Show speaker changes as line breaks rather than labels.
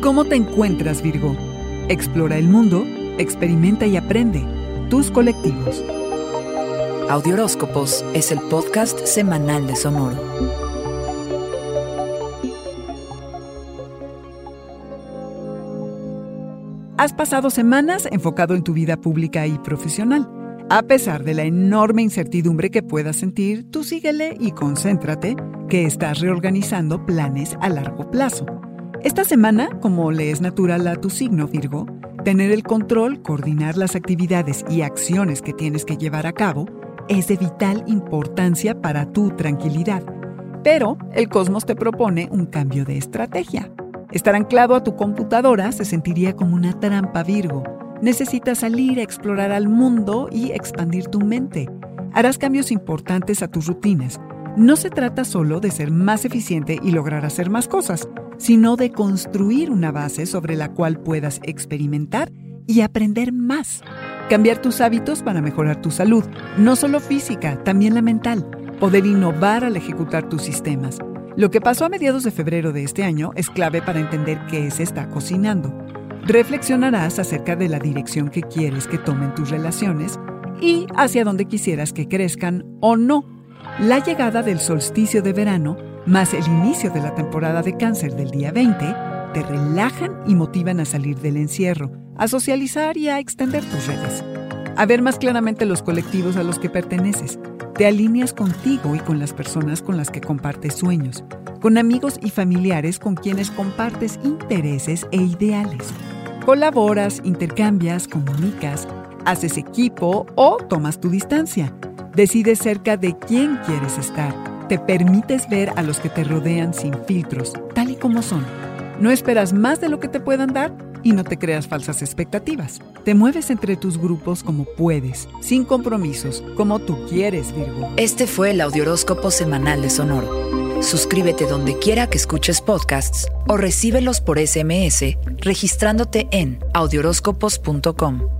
¿Cómo te encuentras, Virgo? Explora el mundo, experimenta y aprende. Tus colectivos.
Audioróscopos es el podcast semanal de Sonoro.
Has pasado semanas enfocado en tu vida pública y profesional. A pesar de la enorme incertidumbre que puedas sentir, tú síguele y concéntrate que estás reorganizando planes a largo plazo. Esta semana, como le es natural a tu signo Virgo, tener el control, coordinar las actividades y acciones que tienes que llevar a cabo es de vital importancia para tu tranquilidad. Pero el cosmos te propone un cambio de estrategia. Estar anclado a tu computadora se sentiría como una trampa Virgo. Necesitas salir a explorar al mundo y expandir tu mente. Harás cambios importantes a tus rutinas. No se trata solo de ser más eficiente y lograr hacer más cosas sino de construir una base sobre la cual puedas experimentar y aprender más. Cambiar tus hábitos para mejorar tu salud, no solo física, también la mental. Poder innovar al ejecutar tus sistemas. Lo que pasó a mediados de febrero de este año es clave para entender qué se está cocinando. Reflexionarás acerca de la dirección que quieres que tomen tus relaciones y hacia dónde quisieras que crezcan o no. La llegada del solsticio de verano más el inicio de la temporada de cáncer del día 20 te relajan y motivan a salir del encierro, a socializar y a extender tus redes. A ver más claramente los colectivos a los que perteneces. Te alineas contigo y con las personas con las que compartes sueños, con amigos y familiares con quienes compartes intereses e ideales. Colaboras, intercambias, comunicas, haces equipo o tomas tu distancia. Decides cerca de quién quieres estar te permites ver a los que te rodean sin filtros, tal y como son. No esperas más de lo que te puedan dar y no te creas falsas expectativas. Te mueves entre tus grupos como puedes, sin compromisos, como tú quieres, Virgo.
Este fue el Audioróscopo Semanal de Sonoro. Suscríbete donde quiera que escuches podcasts o recíbelos por SMS registrándote en audioróscopos.com.